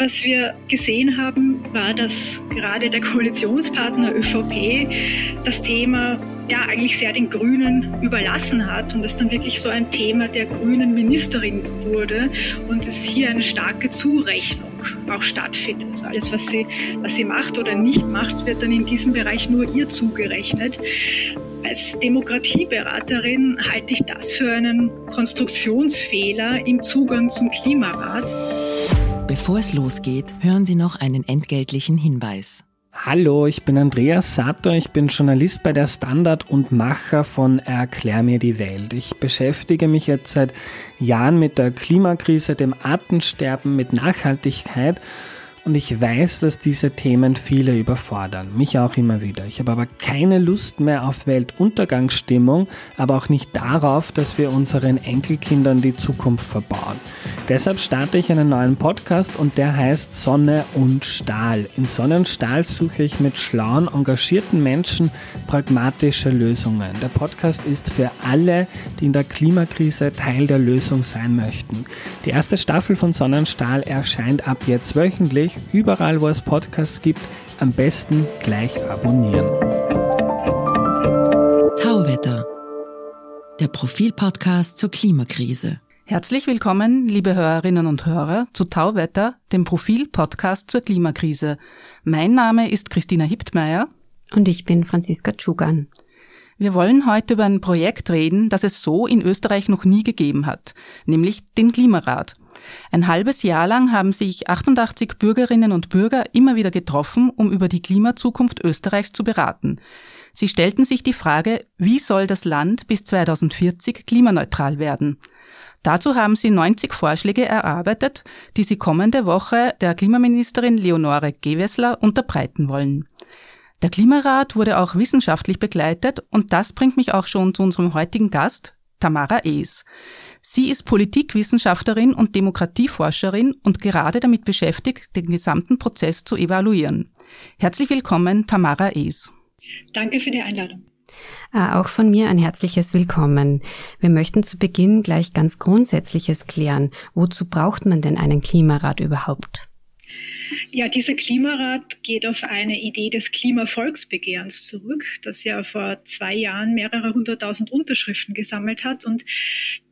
Was wir gesehen haben, war, dass gerade der Koalitionspartner ÖVP das Thema ja eigentlich sehr den Grünen überlassen hat und es dann wirklich so ein Thema der grünen Ministerin wurde und es hier eine starke Zurechnung auch stattfindet. Also alles, was sie, was sie macht oder nicht macht, wird dann in diesem Bereich nur ihr zugerechnet. Als Demokratieberaterin halte ich das für einen Konstruktionsfehler im Zugang zum Klimarat. Bevor es losgeht, hören Sie noch einen entgeltlichen Hinweis. Hallo, ich bin Andreas Satter, ich bin Journalist bei der Standard und Macher von Erklär mir die Welt. Ich beschäftige mich jetzt seit Jahren mit der Klimakrise, dem Artensterben, mit Nachhaltigkeit und ich weiß, dass diese Themen viele überfordern, mich auch immer wieder. Ich habe aber keine Lust mehr auf Weltuntergangsstimmung, aber auch nicht darauf, dass wir unseren Enkelkindern die Zukunft verbauen. Deshalb starte ich einen neuen Podcast und der heißt Sonne und Stahl. In Sonne und Stahl suche ich mit schlauen, engagierten Menschen pragmatische Lösungen. Der Podcast ist für alle, die in der Klimakrise Teil der Lösung sein möchten. Die erste Staffel von Sonne und Stahl erscheint ab jetzt wöchentlich euch überall, wo es Podcasts gibt, am besten gleich abonnieren. Tauwetter, der Profilpodcast zur Klimakrise. Herzlich willkommen, liebe Hörerinnen und Hörer, zu Tauwetter, dem Profilpodcast zur Klimakrise. Mein Name ist Christina Hiptmeier. Und ich bin Franziska Tschugan. Wir wollen heute über ein Projekt reden, das es so in Österreich noch nie gegeben hat, nämlich den Klimarat. Ein halbes Jahr lang haben sich 88 Bürgerinnen und Bürger immer wieder getroffen, um über die Klimazukunft Österreichs zu beraten. Sie stellten sich die Frage, wie soll das Land bis 2040 klimaneutral werden? Dazu haben sie 90 Vorschläge erarbeitet, die sie kommende Woche der Klimaministerin Leonore Gewessler unterbreiten wollen. Der Klimarat wurde auch wissenschaftlich begleitet und das bringt mich auch schon zu unserem heutigen Gast, Tamara Ees. Sie ist Politikwissenschaftlerin und Demokratieforscherin und gerade damit beschäftigt, den gesamten Prozess zu evaluieren. Herzlich willkommen, Tamara Ees. Danke für die Einladung. Ah, auch von mir ein herzliches Willkommen. Wir möchten zu Beginn gleich ganz Grundsätzliches klären. Wozu braucht man denn einen Klimarat überhaupt? Ja, dieser Klimarat geht auf eine Idee des Klimavolksbegehrens zurück, das ja vor zwei Jahren mehrere hunderttausend Unterschriften gesammelt hat und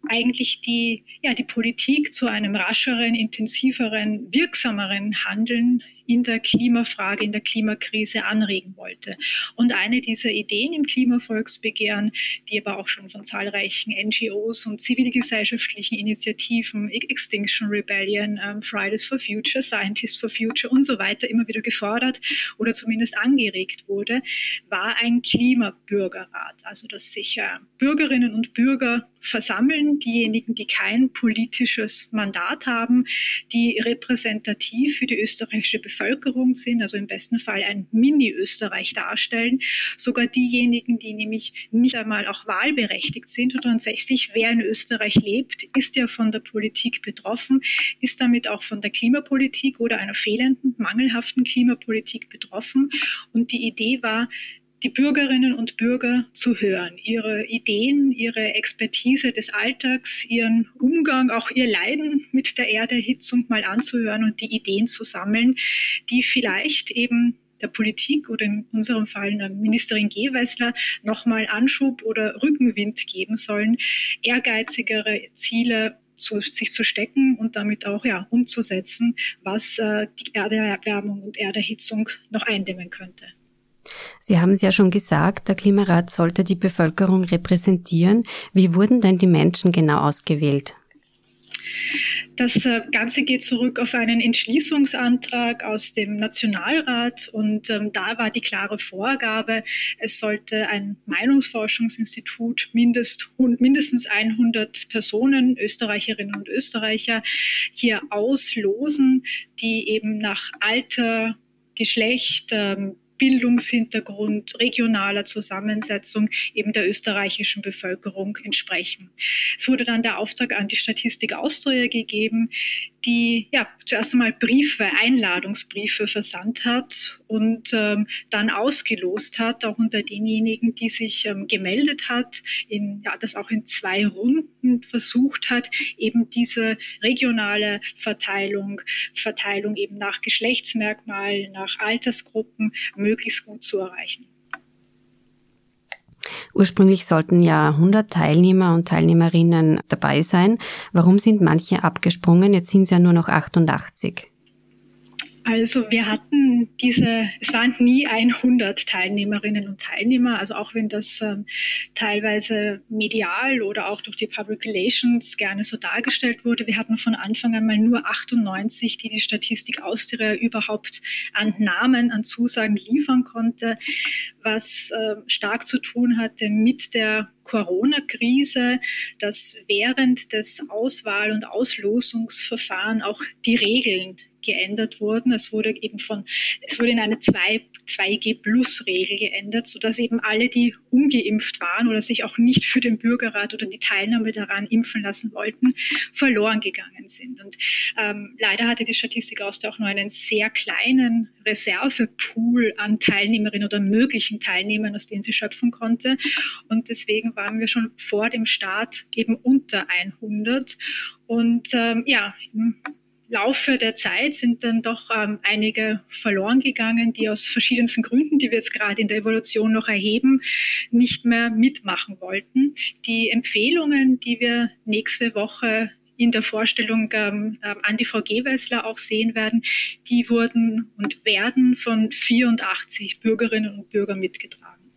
eigentlich die, ja, die Politik zu einem rascheren, intensiveren, wirksameren Handeln in der Klimafrage, in der Klimakrise anregen wollte. Und eine dieser Ideen im Klimavolksbegehren, die aber auch schon von zahlreichen NGOs und zivilgesellschaftlichen Initiativen, Extinction Rebellion, ähm, Fridays for Future, Scientists for Future und so weiter immer wieder gefordert oder zumindest angeregt wurde, war ein Klimabürgerrat. Also dass sich äh, Bürgerinnen und Bürger versammeln, diejenigen, die kein politisches Mandat haben, die repräsentativ für die österreichische Bevölkerung sind, also im besten Fall ein Mini-Österreich darstellen, sogar diejenigen, die nämlich nicht einmal auch wahlberechtigt sind und tatsächlich, wer in Österreich lebt, ist ja von der Politik betroffen, ist damit auch von der Klimapolitik oder einer fehlenden, mangelhaften Klimapolitik betroffen. Und die Idee war, die Bürgerinnen und Bürger zu hören, ihre Ideen, ihre Expertise des Alltags, ihren Umgang, auch ihr Leiden mit der Erderhitzung mal anzuhören und die Ideen zu sammeln, die vielleicht eben der Politik oder in unserem Fall Ministerin Gewessler nochmal Anschub oder Rückenwind geben sollen, ehrgeizigere Ziele zu, sich zu stecken und damit auch ja, umzusetzen, was äh, die Erderwärmung und Erderhitzung noch eindämmen könnte. Sie haben es ja schon gesagt, der Klimarat sollte die Bevölkerung repräsentieren. Wie wurden denn die Menschen genau ausgewählt? Das äh, Ganze geht zurück auf einen Entschließungsantrag aus dem Nationalrat und ähm, da war die klare Vorgabe, es sollte ein Meinungsforschungsinstitut mindest, mindestens 100 Personen, Österreicherinnen und Österreicher, hier auslosen, die eben nach Alter, Geschlecht, ähm, Bildungshintergrund, regionaler Zusammensetzung eben der österreichischen Bevölkerung entsprechen. Es wurde dann der Auftrag an die Statistik Austria gegeben, die ja zuerst einmal Briefe, Einladungsbriefe versandt hat und ähm, dann ausgelost hat, auch unter denjenigen, die sich ähm, gemeldet hat, in, ja, das auch in zwei Runden versucht hat, eben diese regionale Verteilung, Verteilung eben nach Geschlechtsmerkmal, nach Altersgruppen möglichst gut zu erreichen. Ursprünglich sollten ja 100 Teilnehmer und Teilnehmerinnen dabei sein. Warum sind manche abgesprungen? Jetzt sind es ja nur noch 88. Also wir hatten diese, es waren nie 100 Teilnehmerinnen und Teilnehmer, also auch wenn das ähm, teilweise medial oder auch durch die Public Relations gerne so dargestellt wurde, wir hatten von Anfang an mal nur 98, die die Statistik Austria überhaupt an Namen, an Zusagen liefern konnte, was äh, stark zu tun hatte mit der Corona-Krise, dass während des Auswahl- und Auslosungsverfahren auch die Regeln geändert wurden. Es wurde eben von, es wurde in eine 2, 2G-Plus-Regel geändert, sodass eben alle, die ungeimpft waren oder sich auch nicht für den Bürgerrat oder die Teilnahme daran impfen lassen wollten, verloren gegangen sind. Und ähm, leider hatte die Statistik Austria auch nur einen sehr kleinen Reservepool an Teilnehmerinnen oder möglichen Teilnehmern, aus denen sie schöpfen konnte. Und deswegen waren wir schon vor dem Start eben unter 100. Und ähm, ja, Laufe der Zeit sind dann doch ähm, einige verloren gegangen, die aus verschiedensten Gründen, die wir jetzt gerade in der Evolution noch erheben, nicht mehr mitmachen wollten. Die Empfehlungen, die wir nächste Woche in der Vorstellung ähm, äh, an die Frau Gewessler auch sehen werden, die wurden und werden von 84 Bürgerinnen und Bürgern mitgetragen.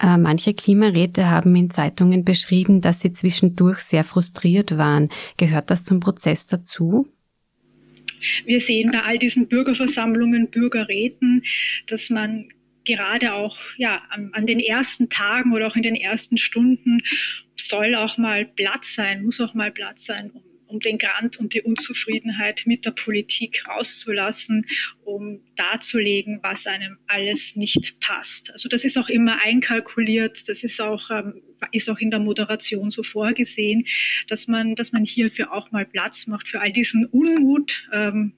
Äh, manche Klimaräte haben in Zeitungen beschrieben, dass sie zwischendurch sehr frustriert waren. Gehört das zum Prozess dazu? Wir sehen bei all diesen Bürgerversammlungen, Bürgerräten, dass man gerade auch ja, an, an, den ersten Tagen oder auch in den ersten Stunden soll auch mal Platz sein, muss auch mal Platz sein, um um den Grant und die Unzufriedenheit mit der Politik rauszulassen, um darzulegen, was einem alles nicht passt. Also das ist auch immer einkalkuliert, das ist auch, ähm, ist auch in der Moderation so vorgesehen, dass man, dass man hierfür auch mal Platz macht für all diesen Unmut, ähm,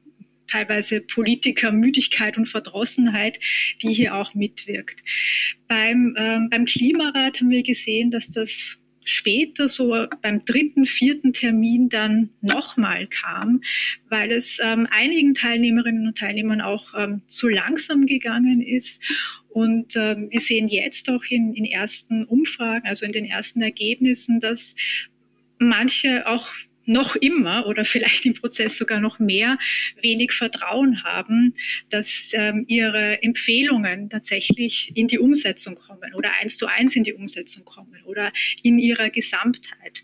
teilweise Politikermüdigkeit und Verdrossenheit, die hier auch mitwirkt. Beim, ähm, beim Klimarat haben wir gesehen, dass das später, so beim dritten, vierten Termin dann nochmal kam, weil es ähm, einigen Teilnehmerinnen und Teilnehmern auch ähm, zu langsam gegangen ist. Und ähm, wir sehen jetzt auch in, in ersten Umfragen, also in den ersten Ergebnissen, dass manche auch noch immer oder vielleicht im Prozess sogar noch mehr wenig Vertrauen haben, dass ähm, ihre Empfehlungen tatsächlich in die Umsetzung kommen oder eins zu eins in die Umsetzung kommen oder in ihrer Gesamtheit.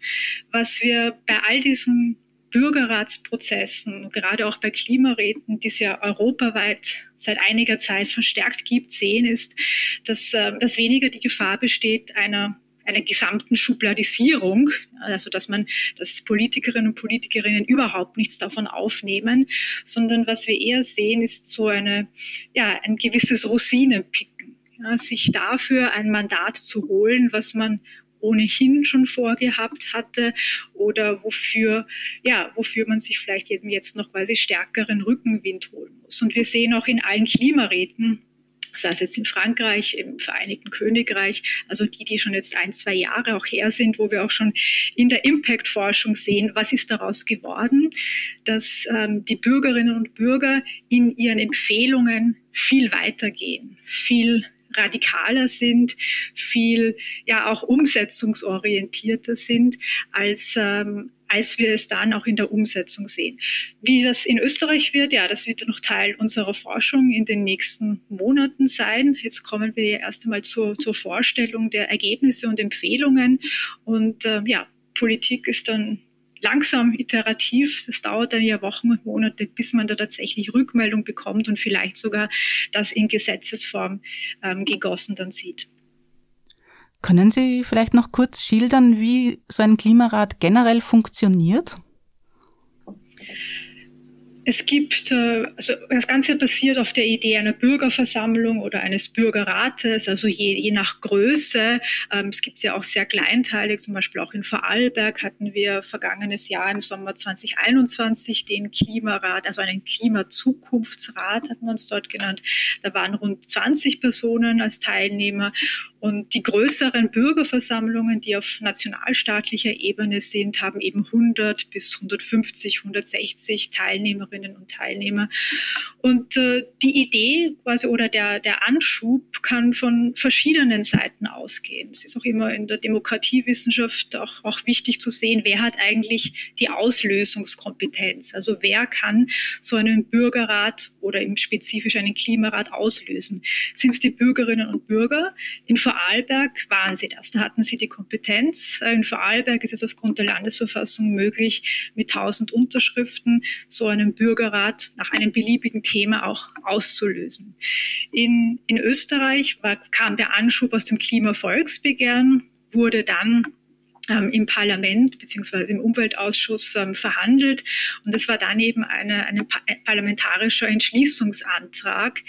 Was wir bei all diesen Bürgerratsprozessen, gerade auch bei Klimaräten, die es ja europaweit seit einiger Zeit verstärkt gibt, sehen, ist, dass, äh, dass weniger die Gefahr besteht einer einer gesamten Schubladisierung, also dass man, dass Politikerinnen und Politikerinnen überhaupt nichts davon aufnehmen, sondern was wir eher sehen, ist so eine, ja, ein gewisses Rosinenpicken, ja, sich dafür ein Mandat zu holen, was man ohnehin schon vorgehabt hatte oder wofür, ja, wofür man sich vielleicht eben jetzt noch quasi stärkeren Rückenwind holen muss. Und wir sehen auch in allen Klimaräten, sei es jetzt in Frankreich, im Vereinigten Königreich, also die, die schon jetzt ein, zwei Jahre auch her sind, wo wir auch schon in der Impact-Forschung sehen, was ist daraus geworden, dass ähm, die Bürgerinnen und Bürger in ihren Empfehlungen viel weitergehen, viel radikaler sind, viel ja auch umsetzungsorientierter sind als ähm, als wir es dann auch in der Umsetzung sehen. Wie das in Österreich wird, ja, das wird noch Teil unserer Forschung in den nächsten Monaten sein. Jetzt kommen wir erst einmal zur, zur Vorstellung der Ergebnisse und Empfehlungen. Und äh, ja, Politik ist dann langsam iterativ. Das dauert dann ja Wochen und Monate, bis man da tatsächlich Rückmeldung bekommt und vielleicht sogar das in Gesetzesform ähm, gegossen dann sieht. Können Sie vielleicht noch kurz schildern, wie so ein Klimarat generell funktioniert? Es gibt, äh, also das Ganze basiert auf der Idee einer Bürgerversammlung oder eines Bürgerrates, also je, je nach Größe. Ähm, es gibt ja auch sehr kleinteilig, zum Beispiel auch in Vorarlberg hatten wir vergangenes Jahr im Sommer 2021 den Klimarat, also einen Klimazukunftsrat hat man es dort genannt. Da waren rund 20 Personen als Teilnehmer und die größeren Bürgerversammlungen, die auf nationalstaatlicher Ebene sind, haben eben 100 bis 150, 160 Teilnehmerinnen und Teilnehmer. Und äh, die Idee quasi oder der, der Anschub kann von verschiedenen Seiten ausgehen. Es ist auch immer in der Demokratiewissenschaft auch, auch wichtig zu sehen, wer hat eigentlich die Auslösungskompetenz. Also wer kann so einen Bürgerrat oder im spezifisch einen Klimarat auslösen? Sind es die Bürgerinnen und Bürger? In Vorarlberg waren sie das. Da hatten sie die Kompetenz. In Vorarlberg ist es aufgrund der Landesverfassung möglich, mit 1000 Unterschriften so einen Bürgerrat nach einem beliebigen Thema auch auszulösen. In, in Österreich war, kam der Anschub aus dem Klimavolksbegehren, wurde dann im Parlament bzw. im Umweltausschuss ähm, verhandelt. Und es war dann eben eine, ein parlamentarischer Entschließungsantrag,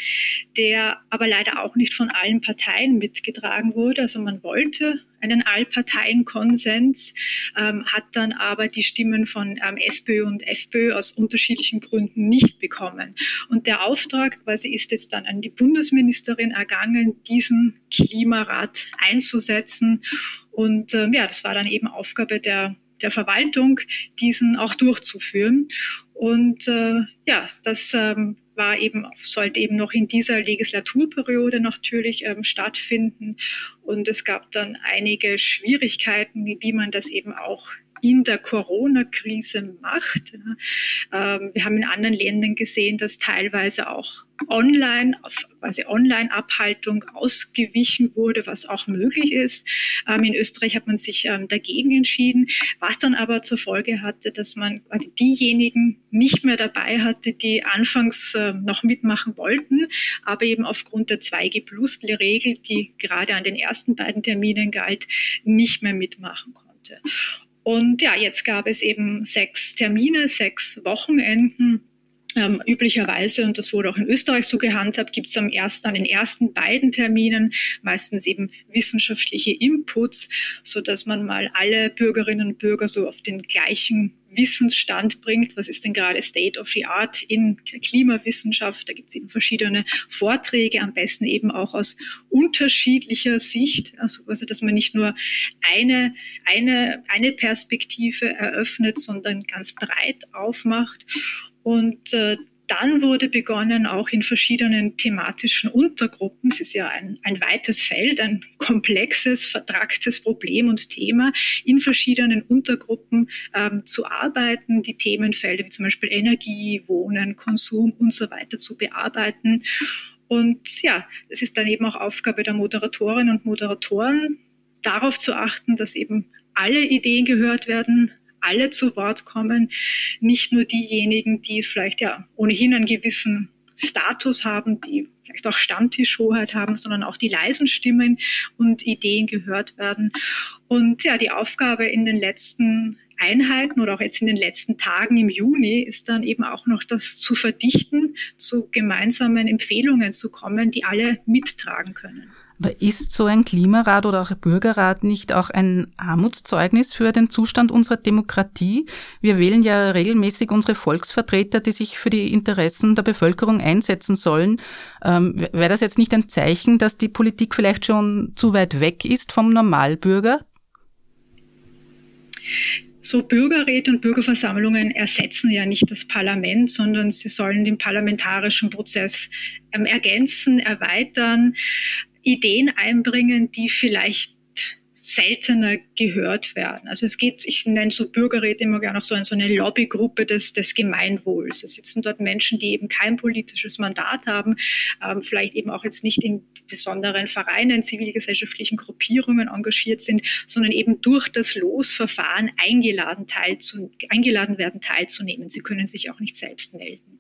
der aber leider auch nicht von allen Parteien mitgetragen wurde. Also man wollte einen Allparteienkonsens, ähm, hat dann aber die Stimmen von ähm, SPÖ und FPÖ aus unterschiedlichen Gründen nicht bekommen. Und der Auftrag quasi ist jetzt dann an die Bundesministerin ergangen, diesen Klimarat einzusetzen. Und ähm, ja, das war dann eben Aufgabe der, der Verwaltung, diesen auch durchzuführen. Und äh, ja, das ähm, war eben, sollte eben noch in dieser Legislaturperiode natürlich ähm, stattfinden. Und es gab dann einige Schwierigkeiten, wie man das eben auch in der Corona-Krise macht. Ähm, wir haben in anderen Ländern gesehen, dass teilweise auch online, auf quasi Online-Abhaltung ausgewichen wurde, was auch möglich ist. Ähm, in Österreich hat man sich ähm, dagegen entschieden, was dann aber zur Folge hatte, dass man diejenigen nicht mehr dabei hatte, die anfangs äh, noch mitmachen wollten, aber eben aufgrund der 2G-Plus-Regel, die gerade an den ersten beiden Terminen galt, nicht mehr mitmachen konnte. Und ja, jetzt gab es eben sechs Termine, sechs Wochenenden. Ähm, üblicherweise, und das wurde auch in Österreich so gehandhabt, gibt es am ersten, an den ersten beiden Terminen meistens eben wissenschaftliche Inputs, so dass man mal alle Bürgerinnen und Bürger so auf den gleichen Wissensstand bringt. Was ist denn gerade State of the Art in Klimawissenschaft? Da gibt es eben verschiedene Vorträge, am besten eben auch aus unterschiedlicher Sicht. Also, also dass man nicht nur eine, eine, eine Perspektive eröffnet, sondern ganz breit aufmacht. Und äh, dann wurde begonnen, auch in verschiedenen thematischen Untergruppen, es ist ja ein, ein weites Feld, ein komplexes, vertragtes Problem und Thema, in verschiedenen Untergruppen ähm, zu arbeiten, die Themenfelder wie zum Beispiel Energie, Wohnen, Konsum und so weiter zu bearbeiten. Und ja, es ist dann eben auch Aufgabe der Moderatorinnen und Moderatoren, darauf zu achten, dass eben alle Ideen gehört werden, alle zu Wort kommen, nicht nur diejenigen, die vielleicht ja ohnehin einen gewissen Status haben, die vielleicht auch Stammtischhoheit haben, sondern auch die leisen Stimmen und Ideen gehört werden. Und ja, die Aufgabe in den letzten Einheiten oder auch jetzt in den letzten Tagen im Juni ist dann eben auch noch das zu verdichten, zu gemeinsamen Empfehlungen zu kommen, die alle mittragen können. Aber ist so ein Klimarat oder auch ein Bürgerrat nicht auch ein Armutszeugnis für den Zustand unserer Demokratie? Wir wählen ja regelmäßig unsere Volksvertreter, die sich für die Interessen der Bevölkerung einsetzen sollen. Ähm, Wäre das jetzt nicht ein Zeichen, dass die Politik vielleicht schon zu weit weg ist vom Normalbürger? So Bürgerräte und Bürgerversammlungen ersetzen ja nicht das Parlament, sondern sie sollen den parlamentarischen Prozess ähm, ergänzen, erweitern. Ideen einbringen, die vielleicht seltener gehört werden. Also es geht, ich nenne so Bürgerräte immer gerne auch so, so eine Lobbygruppe des, des Gemeinwohls. Es sitzen dort Menschen, die eben kein politisches Mandat haben, ähm, vielleicht eben auch jetzt nicht in besonderen Vereinen, zivilgesellschaftlichen Gruppierungen engagiert sind, sondern eben durch das Losverfahren eingeladen, teilzu, eingeladen werden, teilzunehmen. Sie können sich auch nicht selbst melden.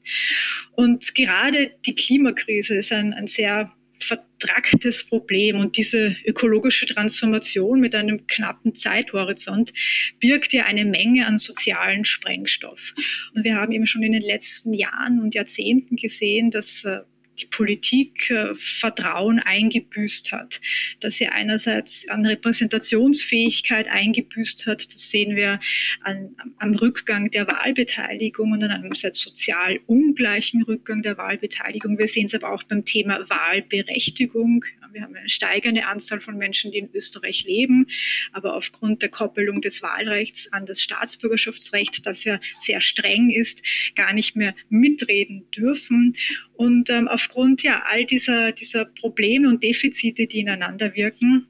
Und gerade die Klimakrise ist ein, ein sehr vertracktes Problem und diese ökologische Transformation mit einem knappen Zeithorizont birgt ja eine Menge an sozialen Sprengstoff. Und wir haben eben schon in den letzten Jahren und Jahrzehnten gesehen, dass äh, die Politik äh, Vertrauen eingebüßt hat, dass sie einerseits an Repräsentationsfähigkeit eingebüßt hat. Das sehen wir an, am Rückgang der Wahlbeteiligung und an einem sozial ungleichen Rückgang der Wahlbeteiligung. Wir sehen es aber auch beim Thema Wahlberechtigung. Wir haben eine steigende Anzahl von Menschen, die in Österreich leben, aber aufgrund der Koppelung des Wahlrechts an das Staatsbürgerschaftsrecht, das ja sehr streng ist, gar nicht mehr mitreden dürfen. Und ähm, aufgrund ja all dieser, dieser Probleme und Defizite, die ineinander wirken,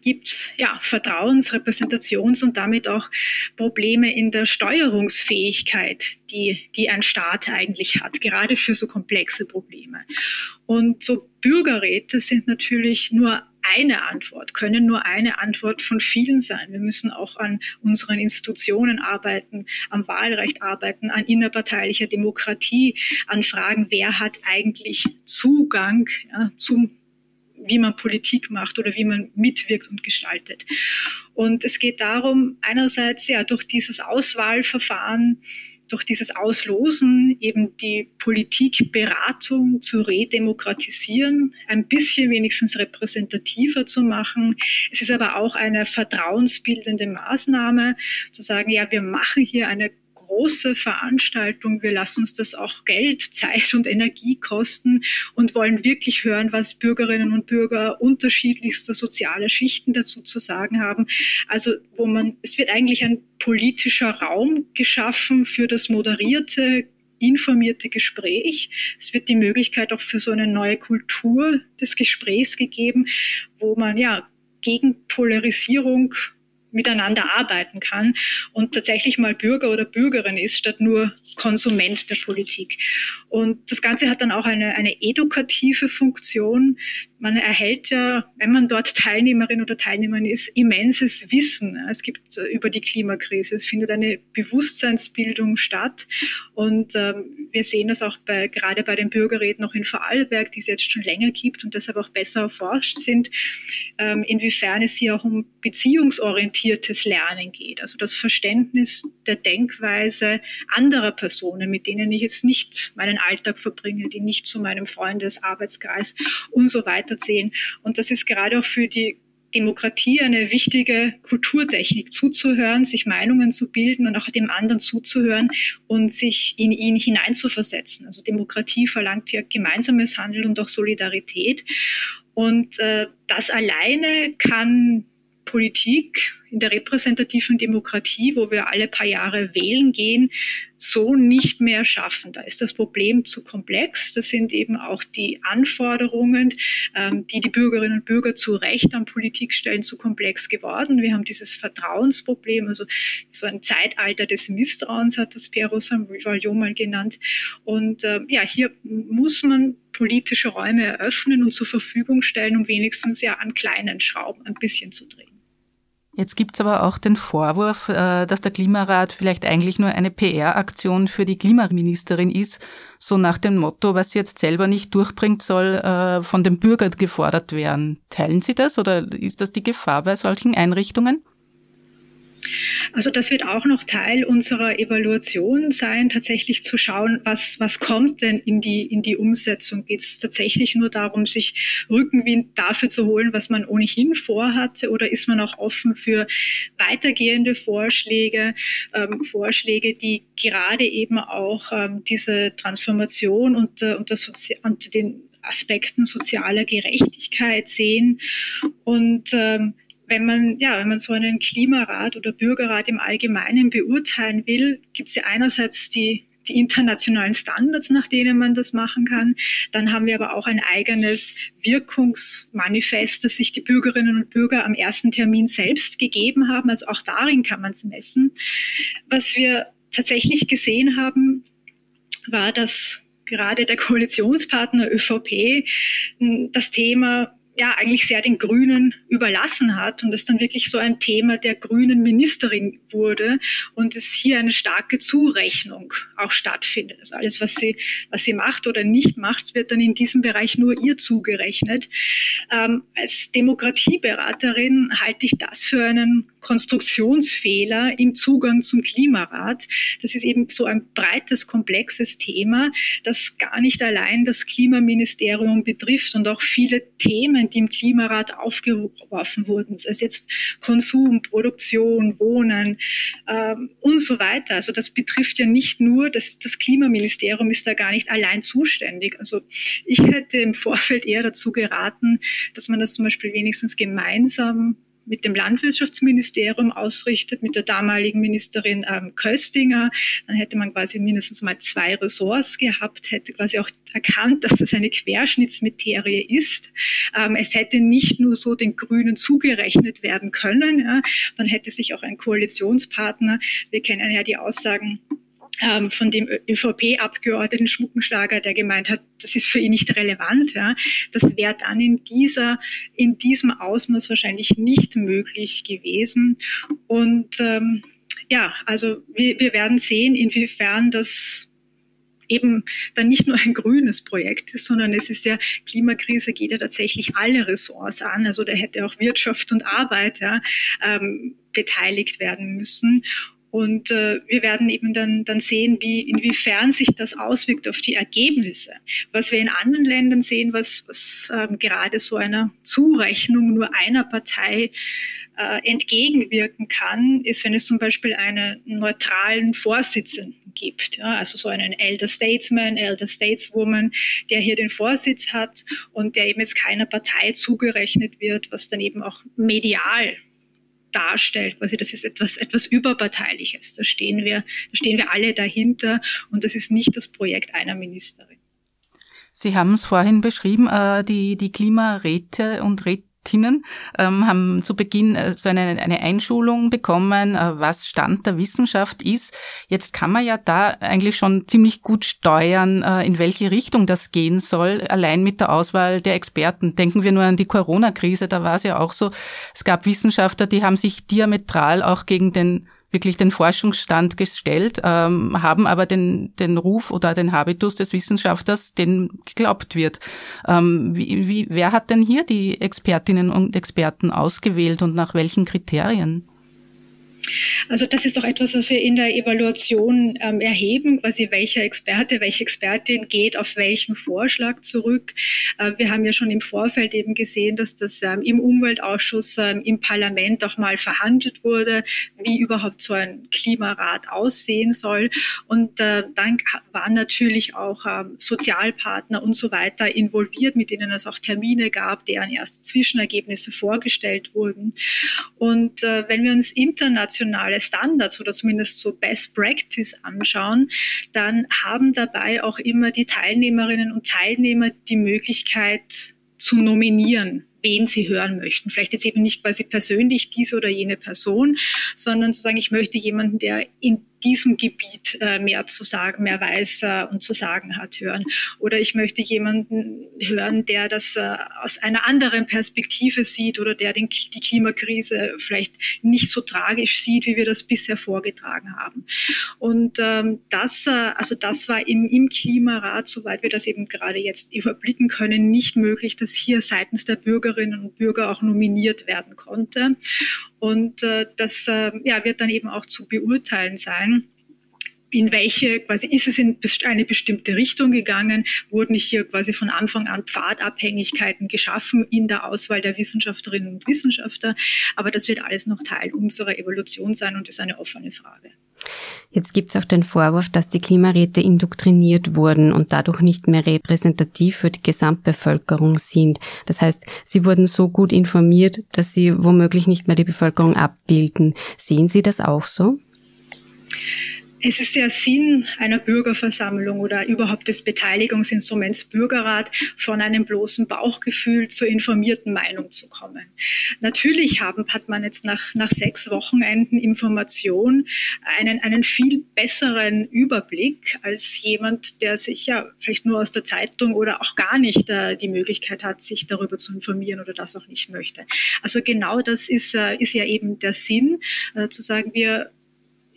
gibt es ja, Vertrauens-, Repräsentations- und damit auch Probleme in der Steuerungsfähigkeit, die, die ein Staat eigentlich hat, gerade für so komplexe Probleme. Und so Bürgerräte sind natürlich nur eine Antwort, können nur eine Antwort von vielen sein. Wir müssen auch an unseren Institutionen arbeiten, am Wahlrecht arbeiten, an innerparteilicher Demokratie, an Fragen, wer hat eigentlich Zugang ja, zum wie man Politik macht oder wie man mitwirkt und gestaltet. Und es geht darum, einerseits ja durch dieses Auswahlverfahren durch dieses Auslosen eben die Politikberatung zu redemokratisieren, ein bisschen wenigstens repräsentativer zu machen. Es ist aber auch eine vertrauensbildende Maßnahme, zu sagen, ja, wir machen hier eine große Veranstaltung. Wir lassen uns das auch Geld, Zeit und Energie kosten und wollen wirklich hören, was Bürgerinnen und Bürger unterschiedlichster sozialer Schichten dazu zu sagen haben. Also wo man, es wird eigentlich ein politischer Raum geschaffen für das moderierte, informierte Gespräch. Es wird die Möglichkeit auch für so eine neue Kultur des Gesprächs gegeben, wo man ja gegen Polarisierung miteinander arbeiten kann und tatsächlich mal Bürger oder Bürgerin ist, statt nur Konsument der Politik. Und das Ganze hat dann auch eine, eine edukative Funktion. Man erhält ja, wenn man dort Teilnehmerin oder Teilnehmerin ist, immenses Wissen. Es gibt äh, über die Klimakrise. Es findet eine Bewusstseinsbildung statt. Und ähm, wir sehen das auch bei, gerade bei den Bürgerräten noch in Vorarlberg, die es jetzt schon länger gibt und deshalb auch besser erforscht sind, ähm, inwiefern es hier auch um beziehungsorientiertes Lernen geht. Also das Verständnis der Denkweise anderer Personen Personen, mit denen ich jetzt nicht meinen Alltag verbringe, die nicht zu meinem Freundes-, Arbeitskreis und so weiter zählen. Und das ist gerade auch für die Demokratie eine wichtige Kulturtechnik, zuzuhören, sich Meinungen zu bilden und auch dem anderen zuzuhören und sich in ihn hineinzuversetzen. Also Demokratie verlangt ja gemeinsames Handeln und auch Solidarität. Und äh, das alleine kann Politik in der repräsentativen Demokratie, wo wir alle paar Jahre wählen gehen, so nicht mehr schaffen. Da ist das Problem zu komplex. Das sind eben auch die Anforderungen, ähm, die die Bürgerinnen und Bürger zu Recht an Politik stellen, zu komplex geworden. Wir haben dieses Vertrauensproblem, also so ein Zeitalter des Misstrauens hat das Piero Sanrivalio mal genannt. Und äh, ja, hier muss man politische Räume eröffnen und zur Verfügung stellen, um wenigstens ja an kleinen Schrauben ein bisschen zu drehen. Jetzt gibt's aber auch den Vorwurf, äh, dass der Klimarat vielleicht eigentlich nur eine PR-Aktion für die Klimaministerin ist, so nach dem Motto, was sie jetzt selber nicht durchbringt, soll äh, von den Bürgern gefordert werden. Teilen Sie das oder ist das die Gefahr bei solchen Einrichtungen? Also das wird auch noch Teil unserer Evaluation sein, tatsächlich zu schauen, was, was kommt denn in die, in die Umsetzung. Geht es tatsächlich nur darum, sich Rückenwind dafür zu holen, was man ohnehin vorhatte, oder ist man auch offen für weitergehende Vorschläge, ähm, Vorschläge, die gerade eben auch ähm, diese Transformation und, äh, und, das und den Aspekten sozialer Gerechtigkeit sehen und ähm, wenn man, ja, wenn man so einen Klimarat oder Bürgerrat im Allgemeinen beurteilen will, gibt es ja einerseits die, die internationalen Standards, nach denen man das machen kann. Dann haben wir aber auch ein eigenes Wirkungsmanifest, das sich die Bürgerinnen und Bürger am ersten Termin selbst gegeben haben. Also auch darin kann man es messen. Was wir tatsächlich gesehen haben, war, dass gerade der Koalitionspartner ÖVP das Thema ja eigentlich sehr den Grünen überlassen hat und es dann wirklich so ein Thema der grünen Ministerin wurde und es hier eine starke Zurechnung auch stattfindet. Also alles, was sie, was sie macht oder nicht macht, wird dann in diesem Bereich nur ihr zugerechnet. Ähm, als Demokratieberaterin halte ich das für einen Konstruktionsfehler im Zugang zum Klimarat. Das ist eben so ein breites, komplexes Thema, das gar nicht allein das Klimaministerium betrifft und auch viele Themen, die im Klimarat aufgeworfen wurden, sei es jetzt Konsum, Produktion, Wohnen ähm, und so weiter. Also das betrifft ja nicht nur, das, das Klimaministerium ist da gar nicht allein zuständig. Also ich hätte im Vorfeld eher dazu geraten, dass man das zum Beispiel wenigstens gemeinsam mit dem Landwirtschaftsministerium ausrichtet, mit der damaligen Ministerin ähm, Köstinger. Dann hätte man quasi mindestens mal zwei Ressorts gehabt, hätte quasi auch erkannt, dass das eine Querschnittsmaterie ist. Ähm, es hätte nicht nur so den Grünen zugerechnet werden können. Ja. Dann hätte sich auch ein Koalitionspartner, wir kennen ja die Aussagen von dem ÖVP-Abgeordneten Schmuckenschlager, der gemeint hat, das ist für ihn nicht relevant. Ja. Das wäre dann in dieser, in diesem Ausmaß wahrscheinlich nicht möglich gewesen. Und ähm, ja, also wir, wir werden sehen, inwiefern das eben dann nicht nur ein grünes Projekt ist, sondern es ist ja, Klimakrise geht ja tatsächlich alle Ressorts an. Also da hätte auch Wirtschaft und Arbeit ja, ähm, beteiligt werden müssen. Und äh, wir werden eben dann, dann sehen, wie, inwiefern sich das auswirkt auf die Ergebnisse. Was wir in anderen Ländern sehen, was, was ähm, gerade so einer Zurechnung nur einer Partei äh, entgegenwirken kann, ist, wenn es zum Beispiel einen neutralen Vorsitzenden gibt. Ja, also so einen Elder Statesman, Elder Stateswoman, der hier den Vorsitz hat und der eben jetzt keiner Partei zugerechnet wird, was dann eben auch medial darstellt. Quasi, das ist etwas, etwas Überparteiliches. Da stehen, wir, da stehen wir alle dahinter und das ist nicht das Projekt einer Ministerin. Sie haben es vorhin beschrieben, äh, die, die Klimaräte und Räte Expertinnen ähm, haben zu Beginn äh, so eine, eine Einschulung bekommen, äh, was Stand der Wissenschaft ist. Jetzt kann man ja da eigentlich schon ziemlich gut steuern, äh, in welche Richtung das gehen soll, allein mit der Auswahl der Experten. Denken wir nur an die Corona-Krise, da war es ja auch so, es gab Wissenschaftler, die haben sich diametral auch gegen den wirklich den Forschungsstand gestellt, ähm, haben aber den, den Ruf oder den Habitus des Wissenschaftlers, den geglaubt wird. Ähm, wie, wie, wer hat denn hier die Expertinnen und Experten ausgewählt und nach welchen Kriterien? Also das ist doch etwas, was wir in der Evaluation ähm, erheben, quasi welcher Experte, welche Expertin geht auf welchen Vorschlag zurück. Äh, wir haben ja schon im Vorfeld eben gesehen, dass das ähm, im Umweltausschuss, ähm, im Parlament auch mal verhandelt wurde, wie überhaupt so ein Klimarat aussehen soll. Und äh, dann waren natürlich auch ähm, Sozialpartner und so weiter involviert, mit denen es auch Termine gab, deren erste Zwischenergebnisse vorgestellt wurden. Und äh, wenn wir uns international internationale Standards oder zumindest so Best Practice anschauen, dann haben dabei auch immer die Teilnehmerinnen und Teilnehmer die Möglichkeit zu nominieren wen sie hören möchten. Vielleicht jetzt eben nicht quasi persönlich diese oder jene Person, sondern zu sagen, ich möchte jemanden, der in diesem Gebiet äh, mehr zu sagen, mehr weiß und zu sagen hat, hören. Oder ich möchte jemanden hören, der das äh, aus einer anderen Perspektive sieht oder der den, die Klimakrise vielleicht nicht so tragisch sieht, wie wir das bisher vorgetragen haben. Und ähm, das, äh, also das war im, im Klimarat, soweit wir das eben gerade jetzt überblicken können, nicht möglich, dass hier seitens der Bürgerinnen und Bürger auch nominiert werden konnte. Und äh, das äh, ja, wird dann eben auch zu beurteilen sein in welche, quasi ist es in eine bestimmte Richtung gegangen, wurden hier quasi von Anfang an Pfadabhängigkeiten geschaffen in der Auswahl der Wissenschaftlerinnen und Wissenschaftler. Aber das wird alles noch Teil unserer Evolution sein und ist eine offene Frage. Jetzt gibt es auch den Vorwurf, dass die Klimaräte indoktriniert wurden und dadurch nicht mehr repräsentativ für die Gesamtbevölkerung sind. Das heißt, sie wurden so gut informiert, dass sie womöglich nicht mehr die Bevölkerung abbilden. Sehen Sie das auch so? Es ist der Sinn einer Bürgerversammlung oder überhaupt des Beteiligungsinstruments Bürgerrat, von einem bloßen Bauchgefühl zur informierten Meinung zu kommen. Natürlich haben, hat man jetzt nach, nach sechs Wochenenden Information einen, einen viel besseren Überblick als jemand, der sich ja vielleicht nur aus der Zeitung oder auch gar nicht äh, die Möglichkeit hat, sich darüber zu informieren oder das auch nicht möchte. Also genau das ist, äh, ist ja eben der Sinn, äh, zu sagen, wir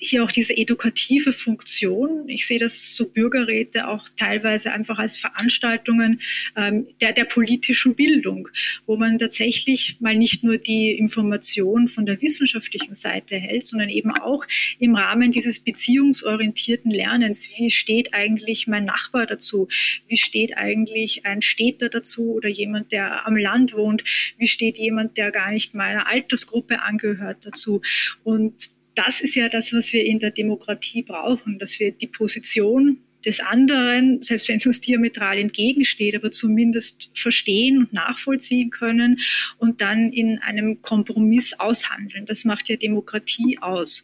hier auch diese edukative Funktion. Ich sehe das so Bürgerräte auch teilweise einfach als Veranstaltungen ähm, der, der politischen Bildung, wo man tatsächlich mal nicht nur die Information von der wissenschaftlichen Seite hält, sondern eben auch im Rahmen dieses beziehungsorientierten Lernens, wie steht eigentlich mein Nachbar dazu? Wie steht eigentlich ein Städter dazu oder jemand, der am Land wohnt? Wie steht jemand, der gar nicht meiner Altersgruppe angehört dazu? Und das ist ja das, was wir in der Demokratie brauchen, dass wir die Position des anderen, selbst wenn es uns diametral entgegensteht, aber zumindest verstehen und nachvollziehen können und dann in einem Kompromiss aushandeln. Das macht ja Demokratie aus.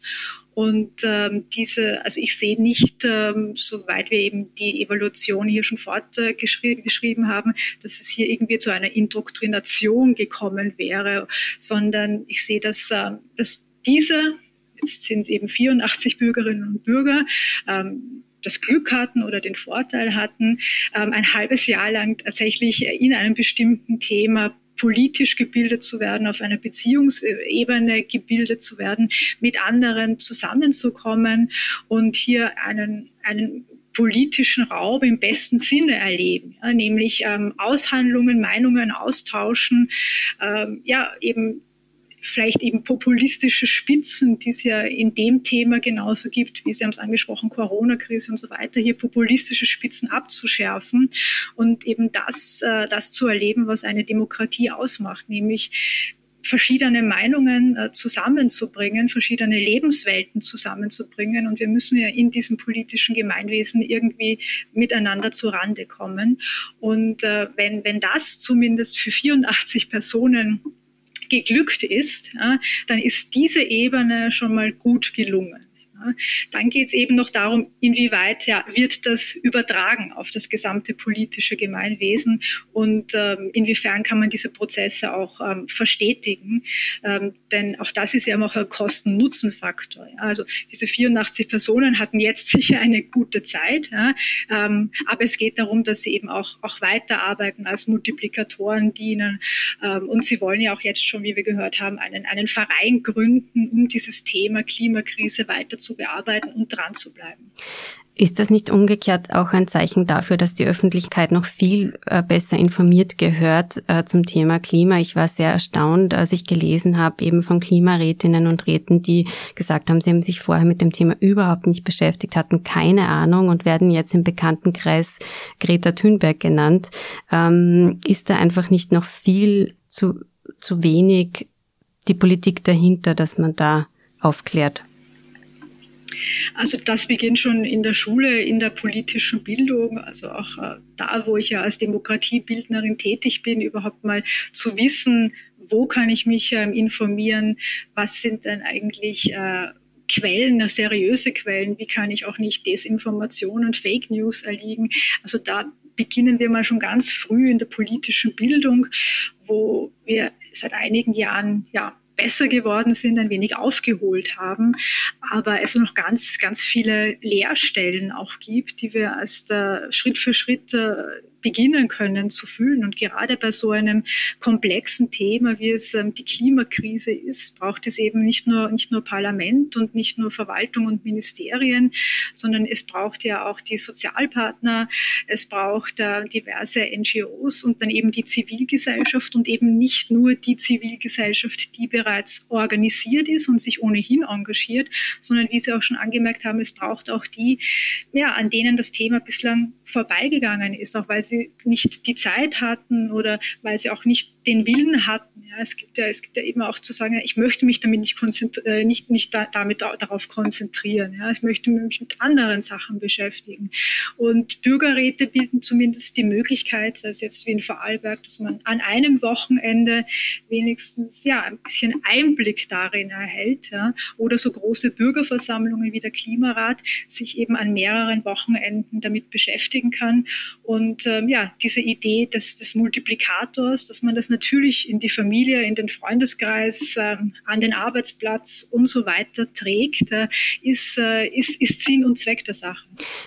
Und ähm, diese, also ich sehe nicht, ähm, soweit wir eben die Evaluation hier schon fortgeschrieben äh, haben, dass es hier irgendwie zu einer Indoktrination gekommen wäre, sondern ich sehe, dass, äh, dass diese jetzt sind es eben 84 Bürgerinnen und Bürger, ähm, das Glück hatten oder den Vorteil hatten, ähm, ein halbes Jahr lang tatsächlich in einem bestimmten Thema politisch gebildet zu werden, auf einer Beziehungsebene gebildet zu werden, mit anderen zusammenzukommen und hier einen, einen politischen Raum im besten Sinne erleben, ja, nämlich ähm, Aushandlungen, Meinungen austauschen, ähm, ja, eben vielleicht eben populistische Spitzen, die es ja in dem Thema genauso gibt, wie Sie haben es angesprochen, Corona-Krise und so weiter, hier populistische Spitzen abzuschärfen und eben das, äh, das zu erleben, was eine Demokratie ausmacht, nämlich verschiedene Meinungen äh, zusammenzubringen, verschiedene Lebenswelten zusammenzubringen. Und wir müssen ja in diesem politischen Gemeinwesen irgendwie miteinander zu Rande kommen. Und äh, wenn, wenn das zumindest für 84 Personen geglückt ist, ja, dann ist diese Ebene schon mal gut gelungen. Dann geht es eben noch darum, inwieweit ja, wird das übertragen auf das gesamte politische Gemeinwesen und ähm, inwiefern kann man diese Prozesse auch ähm, verstetigen. Ähm, denn auch das ist ja immer auch ein Kosten-Nutzen-Faktor. Ja. Also diese 84 Personen hatten jetzt sicher eine gute Zeit, ja. Ähm, aber es geht darum, dass sie eben auch, auch weiterarbeiten als Multiplikatoren dienen. Ähm, und sie wollen ja auch jetzt schon, wie wir gehört haben, einen, einen Verein gründen, um dieses Thema Klimakrise weiter zu bearbeiten und dran zu bleiben. Ist das nicht umgekehrt auch ein Zeichen dafür, dass die Öffentlichkeit noch viel äh, besser informiert gehört äh, zum Thema Klima? Ich war sehr erstaunt, als ich gelesen habe, eben von Klimarätinnen und Räten, die gesagt haben, sie haben sich vorher mit dem Thema überhaupt nicht beschäftigt, hatten keine Ahnung und werden jetzt im Bekanntenkreis Greta Thunberg genannt. Ähm, ist da einfach nicht noch viel zu, zu wenig die Politik dahinter, dass man da aufklärt? Also das beginnt schon in der Schule, in der politischen Bildung, also auch äh, da, wo ich ja als Demokratiebildnerin tätig bin, überhaupt mal zu wissen, wo kann ich mich ähm, informieren, was sind denn eigentlich äh, Quellen, seriöse Quellen, wie kann ich auch nicht Desinformation und Fake News erliegen. Also da beginnen wir mal schon ganz früh in der politischen Bildung, wo wir seit einigen Jahren ja besser geworden sind, ein wenig aufgeholt haben, aber es noch ganz, ganz viele Leerstellen auch gibt, die wir erst äh, Schritt für Schritt äh, beginnen können zu fühlen. Und gerade bei so einem komplexen Thema, wie es ähm, die Klimakrise ist, braucht es eben nicht nur, nicht nur Parlament und nicht nur Verwaltung und Ministerien, sondern es braucht ja auch die Sozialpartner, es braucht äh, diverse NGOs und dann eben die Zivilgesellschaft und eben nicht nur die Zivilgesellschaft, die bereits organisiert ist und sich ohnehin engagiert, sondern wie Sie auch schon angemerkt haben, es braucht auch die, ja, an denen das Thema bislang vorbeigegangen ist, auch weil sie nicht die Zeit hatten oder weil sie auch nicht den Willen hatten. Ja, es gibt ja, es gibt ja eben auch zu sagen, ich möchte mich damit nicht, äh, nicht, nicht da, damit darauf konzentrieren. Ja, ich möchte mich mit anderen Sachen beschäftigen. Und Bürgerräte bieten zumindest die Möglichkeit, sei es jetzt wie in Vorarlberg, dass man an einem Wochenende wenigstens ja ein bisschen Einblick darin erhält. Ja, oder so große Bürgerversammlungen wie der Klimarat sich eben an mehreren Wochenenden damit beschäftigen kann. Und ähm, ja, diese Idee des, des Multiplikators, dass man das natürlich in die Familie, in den Freundeskreis, äh, an den Arbeitsplatz und so weiter trägt, äh, ist, äh, ist, ist Sinn und Zweck der Sache.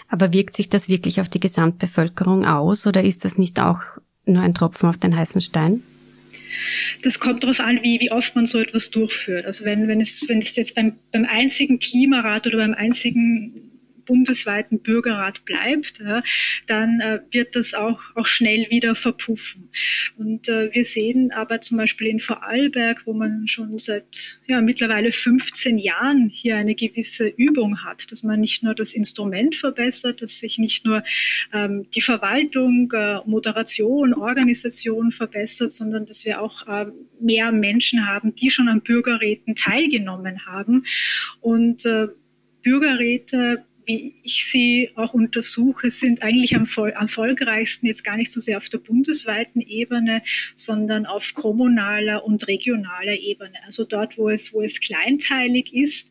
Aber wirkt sich das wirklich auf die Gesamtbevölkerung aus oder ist das nicht auch nur ein Tropfen auf den heißen Stein? Das kommt darauf an, wie, wie oft man so etwas durchführt. Also wenn, wenn, es, wenn es jetzt beim, beim einzigen Klimarat oder beim einzigen bundesweiten Bürgerrat bleibt, ja, dann äh, wird das auch, auch schnell wieder verpuffen. Und äh, wir sehen aber zum Beispiel in Vorarlberg, wo man schon seit ja, mittlerweile 15 Jahren hier eine gewisse Übung hat, dass man nicht nur das Instrument verbessert, dass sich nicht nur ähm, die Verwaltung, äh, Moderation, Organisation verbessert, sondern dass wir auch äh, mehr Menschen haben, die schon an Bürgerräten teilgenommen haben. Und äh, Bürgerräte wie ich sie auch untersuche, sind eigentlich am erfolgreichsten jetzt gar nicht so sehr auf der bundesweiten Ebene, sondern auf kommunaler und regionaler Ebene. Also dort, wo es, wo es kleinteilig ist,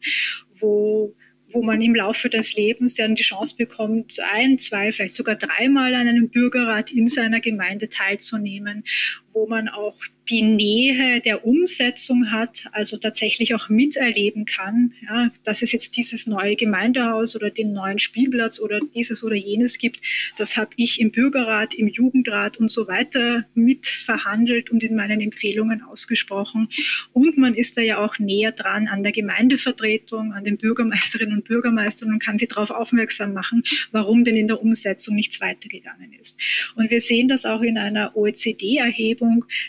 wo wo man im Laufe des Lebens ja die Chance bekommt, ein, zwei, vielleicht sogar dreimal an einem Bürgerrat in seiner Gemeinde teilzunehmen, wo man auch die Nähe der Umsetzung hat, also tatsächlich auch miterleben kann, ja, dass es jetzt dieses neue Gemeindehaus oder den neuen Spielplatz oder dieses oder jenes gibt, das habe ich im Bürgerrat, im Jugendrat und so weiter mitverhandelt und in meinen Empfehlungen ausgesprochen. Und man ist da ja auch näher dran an der Gemeindevertretung, an den Bürgermeisterinnen und Bürgermeistern und kann sie darauf aufmerksam machen, warum denn in der Umsetzung nichts weitergegangen ist. Und wir sehen das auch in einer OECD-Erhebung.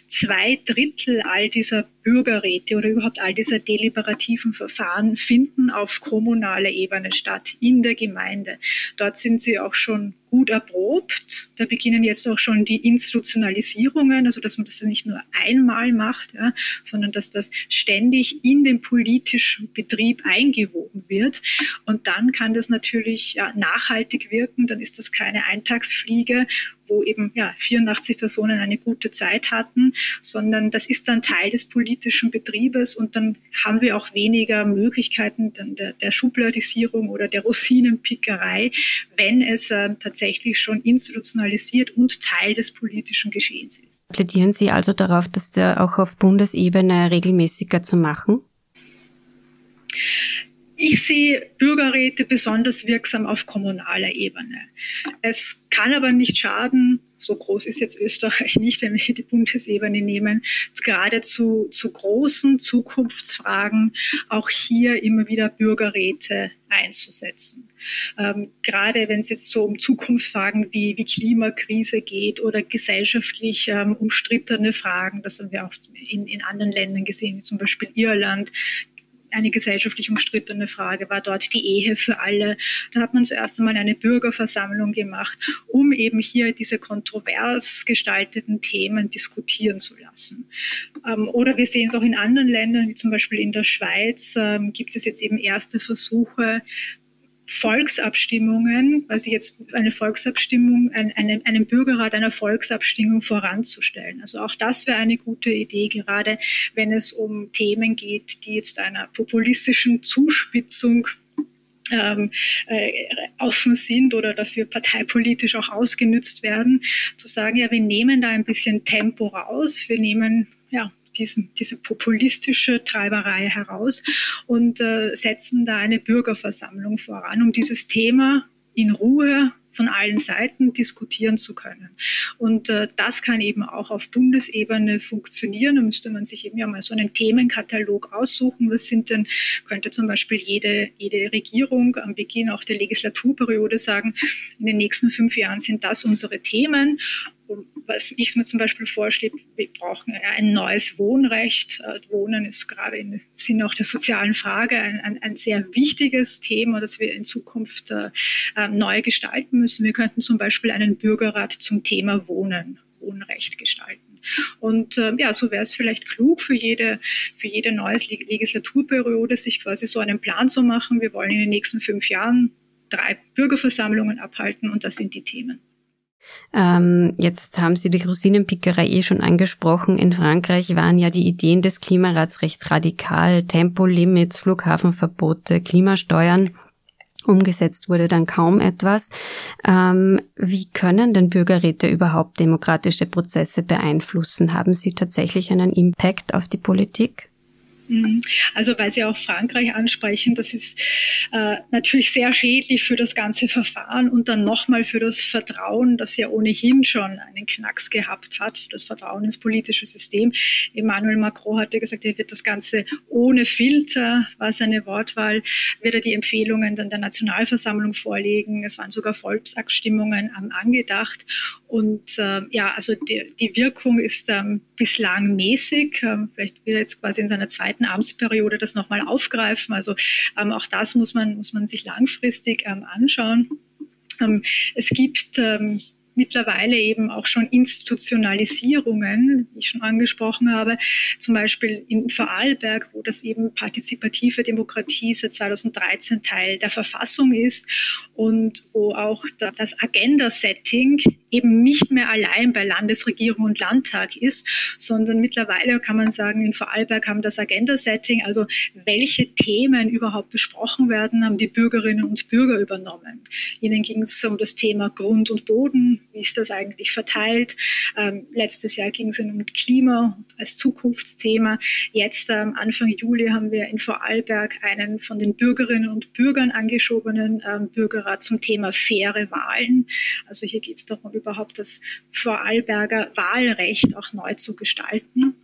Zwei Drittel all dieser Bürgerräte oder überhaupt all dieser deliberativen Verfahren finden auf kommunaler Ebene statt, in der Gemeinde. Dort sind sie auch schon gut erprobt. Da beginnen jetzt auch schon die Institutionalisierungen, also dass man das nicht nur einmal macht, ja, sondern dass das ständig in den politischen Betrieb eingewoben wird. Und dann kann das natürlich ja, nachhaltig wirken. Dann ist das keine Eintagsfliege wo eben ja, 84 Personen eine gute Zeit hatten, sondern das ist dann Teil des politischen Betriebes und dann haben wir auch weniger Möglichkeiten der, der Schubladisierung oder der Rosinenpickerei, wenn es äh, tatsächlich schon institutionalisiert und Teil des politischen Geschehens ist. Plädieren Sie also darauf, der auch auf Bundesebene regelmäßiger zu machen? Ich sehe Bürgerräte besonders wirksam auf kommunaler Ebene. Es kann aber nicht schaden, so groß ist jetzt Österreich nicht, wenn wir die Bundesebene nehmen, gerade zu, zu großen Zukunftsfragen auch hier immer wieder Bürgerräte einzusetzen. Ähm, gerade wenn es jetzt so um Zukunftsfragen wie, wie Klimakrise geht oder gesellschaftlich ähm, umstrittene Fragen, das haben wir auch in, in anderen Ländern gesehen, wie zum Beispiel Irland, eine gesellschaftlich umstrittene Frage war dort die Ehe für alle. Da hat man zuerst einmal eine Bürgerversammlung gemacht, um eben hier diese kontrovers gestalteten Themen diskutieren zu lassen. Ähm, oder wir sehen es auch in anderen Ländern, wie zum Beispiel in der Schweiz, ähm, gibt es jetzt eben erste Versuche, Volksabstimmungen, also jetzt eine Volksabstimmung, ein, eine, einen Bürgerrat einer Volksabstimmung voranzustellen. Also auch das wäre eine gute Idee, gerade wenn es um Themen geht, die jetzt einer populistischen Zuspitzung ähm, äh, offen sind oder dafür parteipolitisch auch ausgenützt werden, zu sagen, ja, wir nehmen da ein bisschen Tempo raus, wir nehmen ja, diesen, diese populistische Treiberei heraus und äh, setzen da eine Bürgerversammlung voran, um dieses Thema in Ruhe von allen Seiten diskutieren zu können. Und äh, das kann eben auch auf Bundesebene funktionieren. Da müsste man sich eben ja mal so einen Themenkatalog aussuchen. Was sind denn, könnte zum Beispiel jede, jede Regierung am Beginn auch der Legislaturperiode sagen, in den nächsten fünf Jahren sind das unsere Themen was ich mir zum Beispiel vorschlage, wir brauchen ein neues Wohnrecht. Äh, Wohnen ist gerade im Sinne auch der sozialen Frage ein, ein, ein sehr wichtiges Thema, das wir in Zukunft äh, äh, neu gestalten müssen. Wir könnten zum Beispiel einen Bürgerrat zum Thema Wohnen, Wohnrecht gestalten. Und äh, ja, so wäre es vielleicht klug für jede, für jede neue Legislaturperiode, sich quasi so einen Plan zu machen. Wir wollen in den nächsten fünf Jahren drei Bürgerversammlungen abhalten und das sind die Themen. Ähm, jetzt haben Sie die Rosinenpickerei eh schon angesprochen. In Frankreich waren ja die Ideen des Klimarats recht radikal. Tempolimits, Flughafenverbote, Klimasteuern. Umgesetzt wurde dann kaum etwas. Ähm, wie können denn Bürgerräte überhaupt demokratische Prozesse beeinflussen? Haben sie tatsächlich einen Impact auf die Politik? Mhm. Also weil Sie auch Frankreich ansprechen, das ist äh, natürlich sehr schädlich für das ganze Verfahren und dann nochmal für das Vertrauen, das ja ohnehin schon einen Knacks gehabt hat, das Vertrauen ins politische System. Emmanuel Macron hatte gesagt, er wird das Ganze ohne Filter, war seine Wortwahl, wird er die Empfehlungen dann der Nationalversammlung vorlegen. Es waren sogar Volksabstimmungen angedacht. Und äh, ja, also die, die Wirkung ist ähm, bislang mäßig. Ähm, vielleicht wird er jetzt quasi in seiner zweiten Amtsperiode das nochmal aufgreifen. Also ähm, auch das muss man, muss man sich langfristig ähm, anschauen. Ähm, es gibt ähm, mittlerweile eben auch schon Institutionalisierungen, wie ich schon angesprochen habe, zum Beispiel in Vorarlberg, wo das eben partizipative Demokratie seit 2013 Teil der Verfassung ist und wo auch das Agenda-Setting eben nicht mehr allein bei Landesregierung und Landtag ist, sondern mittlerweile kann man sagen, in Vorarlberg haben das Agenda-Setting, also welche Themen überhaupt besprochen werden, haben die Bürgerinnen und Bürger übernommen. Ihnen ging es um das Thema Grund und Boden, wie ist das eigentlich verteilt. Ähm, letztes Jahr ging es um Klima als Zukunftsthema. Jetzt ähm, Anfang Juli haben wir in Vorarlberg einen von den Bürgerinnen und Bürgern angeschobenen ähm, Bürgerrat zum Thema faire Wahlen. Also hier geht es darum, überhaupt das Vorarlberger Wahlrecht auch neu zu gestalten.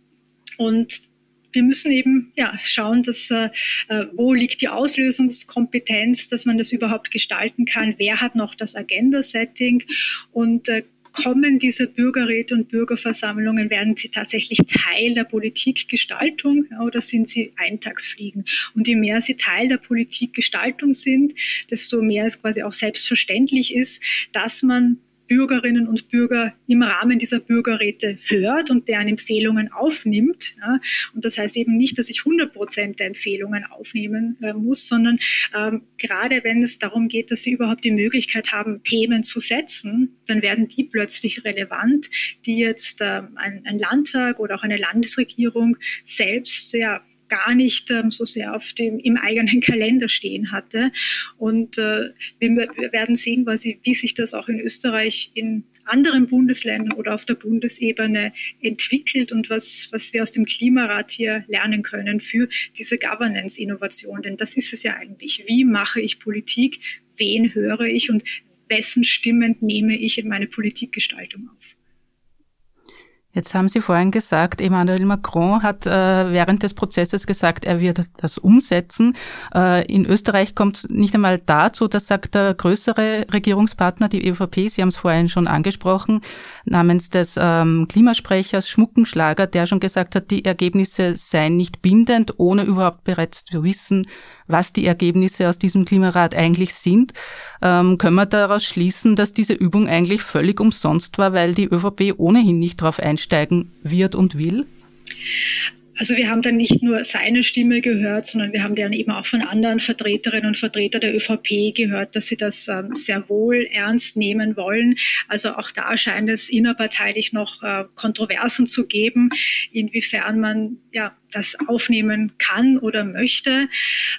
Und wir müssen eben ja, schauen, dass, äh, wo liegt die Auslösungskompetenz, dass man das überhaupt gestalten kann, wer hat noch das Agenda-Setting und äh, kommen diese Bürgerräte und Bürgerversammlungen, werden sie tatsächlich Teil der Politikgestaltung oder sind sie Eintagsfliegen? Und je mehr sie Teil der Politikgestaltung sind, desto mehr es quasi auch selbstverständlich ist, dass man Bürgerinnen und Bürger im Rahmen dieser Bürgerräte hört und deren Empfehlungen aufnimmt. Ja. Und das heißt eben nicht, dass ich 100 Prozent der Empfehlungen aufnehmen äh, muss, sondern ähm, gerade wenn es darum geht, dass sie überhaupt die Möglichkeit haben, Themen zu setzen, dann werden die plötzlich relevant, die jetzt ähm, ein, ein Landtag oder auch eine Landesregierung selbst ja, gar nicht ähm, so sehr auf dem, im eigenen Kalender stehen hatte. Und äh, wir, wir, werden sehen, quasi, wie sich das auch in Österreich in anderen Bundesländern oder auf der Bundesebene entwickelt und was, was wir aus dem Klimarat hier lernen können für diese Governance-Innovation. Denn das ist es ja eigentlich. Wie mache ich Politik? Wen höre ich und wessen Stimmen nehme ich in meine Politikgestaltung auf? Jetzt haben Sie vorhin gesagt, Emmanuel Macron hat äh, während des Prozesses gesagt, er wird das umsetzen. Äh, in Österreich kommt es nicht einmal dazu, das sagt der größere Regierungspartner, die ÖVP, Sie haben es vorhin schon angesprochen, namens des ähm, Klimasprechers Schmuckenschlager, der schon gesagt hat, die Ergebnisse seien nicht bindend, ohne überhaupt bereits zu wissen, was die Ergebnisse aus diesem Klimarat eigentlich sind, ähm, können wir daraus schließen, dass diese Übung eigentlich völlig umsonst war, weil die ÖVP ohnehin nicht darauf einsteigen wird und will? Also wir haben dann nicht nur seine Stimme gehört, sondern wir haben dann eben auch von anderen Vertreterinnen und Vertretern der ÖVP gehört, dass sie das ähm, sehr wohl ernst nehmen wollen. Also auch da scheint es innerparteilich noch äh, Kontroversen zu geben, inwiefern man ja das aufnehmen kann oder möchte.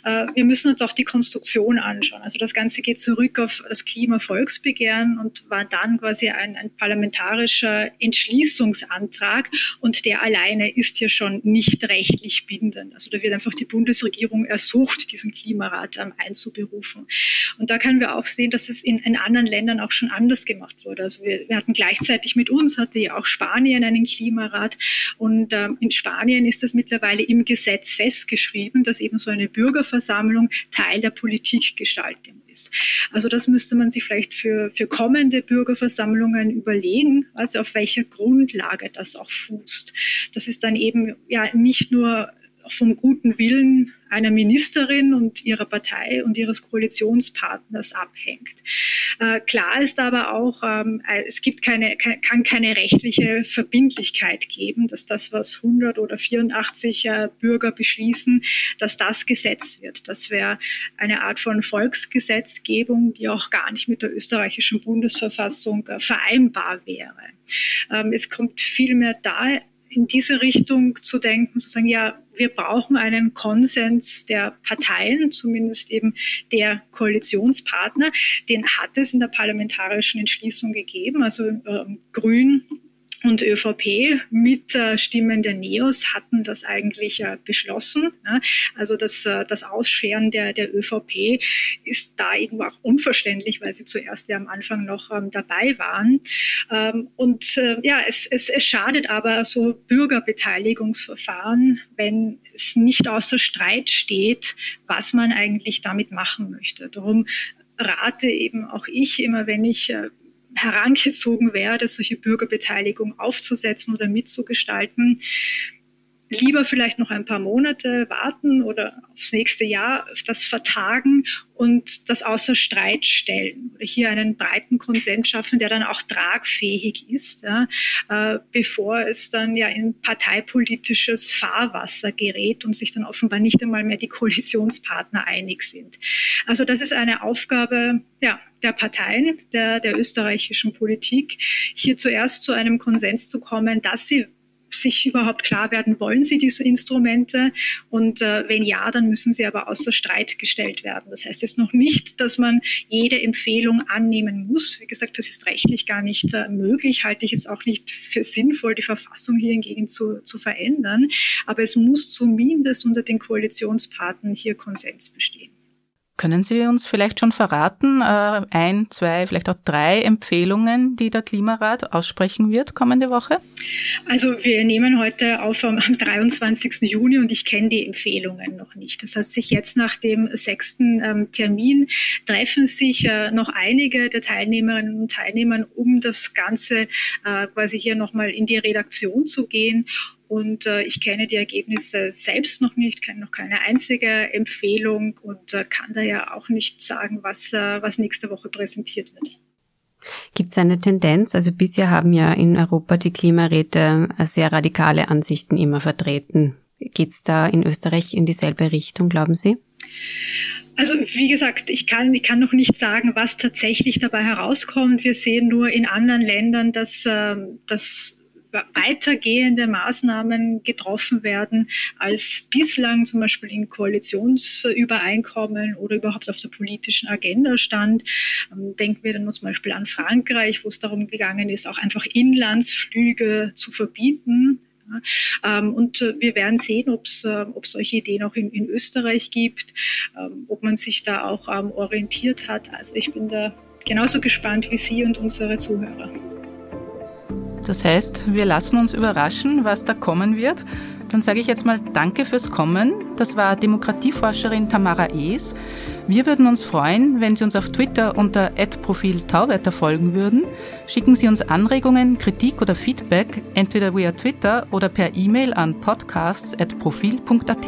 Äh, wir müssen uns auch die Konstruktion anschauen. Also das Ganze geht zurück auf das Klimavolksbegehren und war dann quasi ein, ein parlamentarischer Entschließungsantrag und der alleine ist hier schon nicht rechtlich bindend. Also da wird einfach die Bundesregierung ersucht, diesen Klimarat ähm, einzuberufen. Und da können wir auch sehen, dass es in, in anderen Ländern auch schon anders gemacht wurde. Also wir, wir hatten gleichzeitig mit uns, hatte ja auch Spanien einen Klimarat und ähm, in Spanien ist das mittlerweile mittlerweile im Gesetz festgeschrieben, dass eben so eine Bürgerversammlung Teil der Politikgestaltung ist. Also das müsste man sich vielleicht für, für kommende Bürgerversammlungen überlegen, also auf welcher Grundlage das auch fußt. Das ist dann eben ja nicht nur vom guten Willen einer Ministerin und ihrer Partei und ihres Koalitionspartners abhängt. Äh, klar ist aber auch, ähm, äh, es gibt keine, kann keine rechtliche Verbindlichkeit geben, dass das, was 100 oder 84 äh, Bürger beschließen, dass das Gesetz wird. Das wäre eine Art von Volksgesetzgebung, die auch gar nicht mit der österreichischen Bundesverfassung äh, vereinbar wäre. Ähm, es kommt vielmehr da in diese Richtung zu denken, zu sagen, ja, wir brauchen einen Konsens der Parteien, zumindest eben der Koalitionspartner. Den hat es in der parlamentarischen Entschließung gegeben. Also äh, Grün und ÖVP mit äh, Stimmen der Neos hatten das eigentlich äh, beschlossen. Ne? Also das, äh, das Ausscheren der, der ÖVP ist da irgendwo auch unverständlich, weil sie zuerst ja am Anfang noch ähm, dabei waren. Ähm, und äh, ja, es, es, es schadet aber so Bürgerbeteiligungsverfahren, wenn es nicht außer Streit steht, was man eigentlich damit machen möchte. Darum rate eben auch ich immer, wenn ich äh, herangezogen werde, solche Bürgerbeteiligung aufzusetzen oder mitzugestalten, lieber vielleicht noch ein paar Monate warten oder aufs nächste Jahr das vertagen und das außer Streit stellen hier einen breiten Konsens schaffen, der dann auch tragfähig ist, ja, äh, bevor es dann ja in parteipolitisches Fahrwasser gerät und sich dann offenbar nicht einmal mehr die Koalitionspartner einig sind. Also das ist eine Aufgabe ja, der Parteien, der, der österreichischen Politik, hier zuerst zu einem Konsens zu kommen, dass sie sich überhaupt klar werden, wollen sie diese Instrumente? Und äh, wenn ja, dann müssen sie aber außer Streit gestellt werden. Das heißt jetzt noch nicht, dass man jede Empfehlung annehmen muss. Wie gesagt, das ist rechtlich gar nicht äh, möglich, halte ich jetzt auch nicht für sinnvoll, die Verfassung hier hingegen zu, zu verändern. Aber es muss zumindest unter den Koalitionspartnern hier Konsens bestehen. Können Sie uns vielleicht schon verraten, äh, ein, zwei, vielleicht auch drei Empfehlungen, die der Klimarat aussprechen wird kommende Woche? Also wir nehmen heute auf am 23. Juni und ich kenne die Empfehlungen noch nicht. Das hat sich jetzt nach dem sechsten ähm, Termin treffen sich äh, noch einige der Teilnehmerinnen und Teilnehmer, um das Ganze äh, quasi hier nochmal in die Redaktion zu gehen und äh, ich kenne die Ergebnisse selbst noch nicht, kenne noch keine einzige Empfehlung und äh, kann da ja auch nicht sagen, was, äh, was nächste Woche präsentiert wird. Gibt es eine Tendenz? Also bisher haben ja in Europa die Klimaräte äh, sehr radikale Ansichten immer vertreten. Geht es da in Österreich in dieselbe Richtung, glauben Sie? Also wie gesagt, ich kann, ich kann noch nicht sagen, was tatsächlich dabei herauskommt. Wir sehen nur in anderen Ländern, dass, äh, dass weitergehende Maßnahmen getroffen werden, als bislang zum Beispiel in Koalitionsübereinkommen oder überhaupt auf der politischen Agenda stand. Ähm, denken wir dann zum Beispiel an Frankreich, wo es darum gegangen ist, auch einfach Inlandsflüge zu verbieten. Ähm, und äh, wir werden sehen, ob es äh, solche Ideen auch in, in Österreich gibt, ähm, ob man sich da auch orientiert hat. Also ich bin da genauso gespannt wie Sie und unsere Zuhörer. Das heißt, wir lassen uns überraschen, was da kommen wird. Dann sage ich jetzt mal Danke fürs Kommen. Das war Demokratieforscherin Tamara Ees. Wir würden uns freuen, wenn Sie uns auf Twitter unter Profil Tauwetter folgen würden. Schicken Sie uns Anregungen, Kritik oder Feedback entweder via Twitter oder per E-Mail an podcasts.profil.at.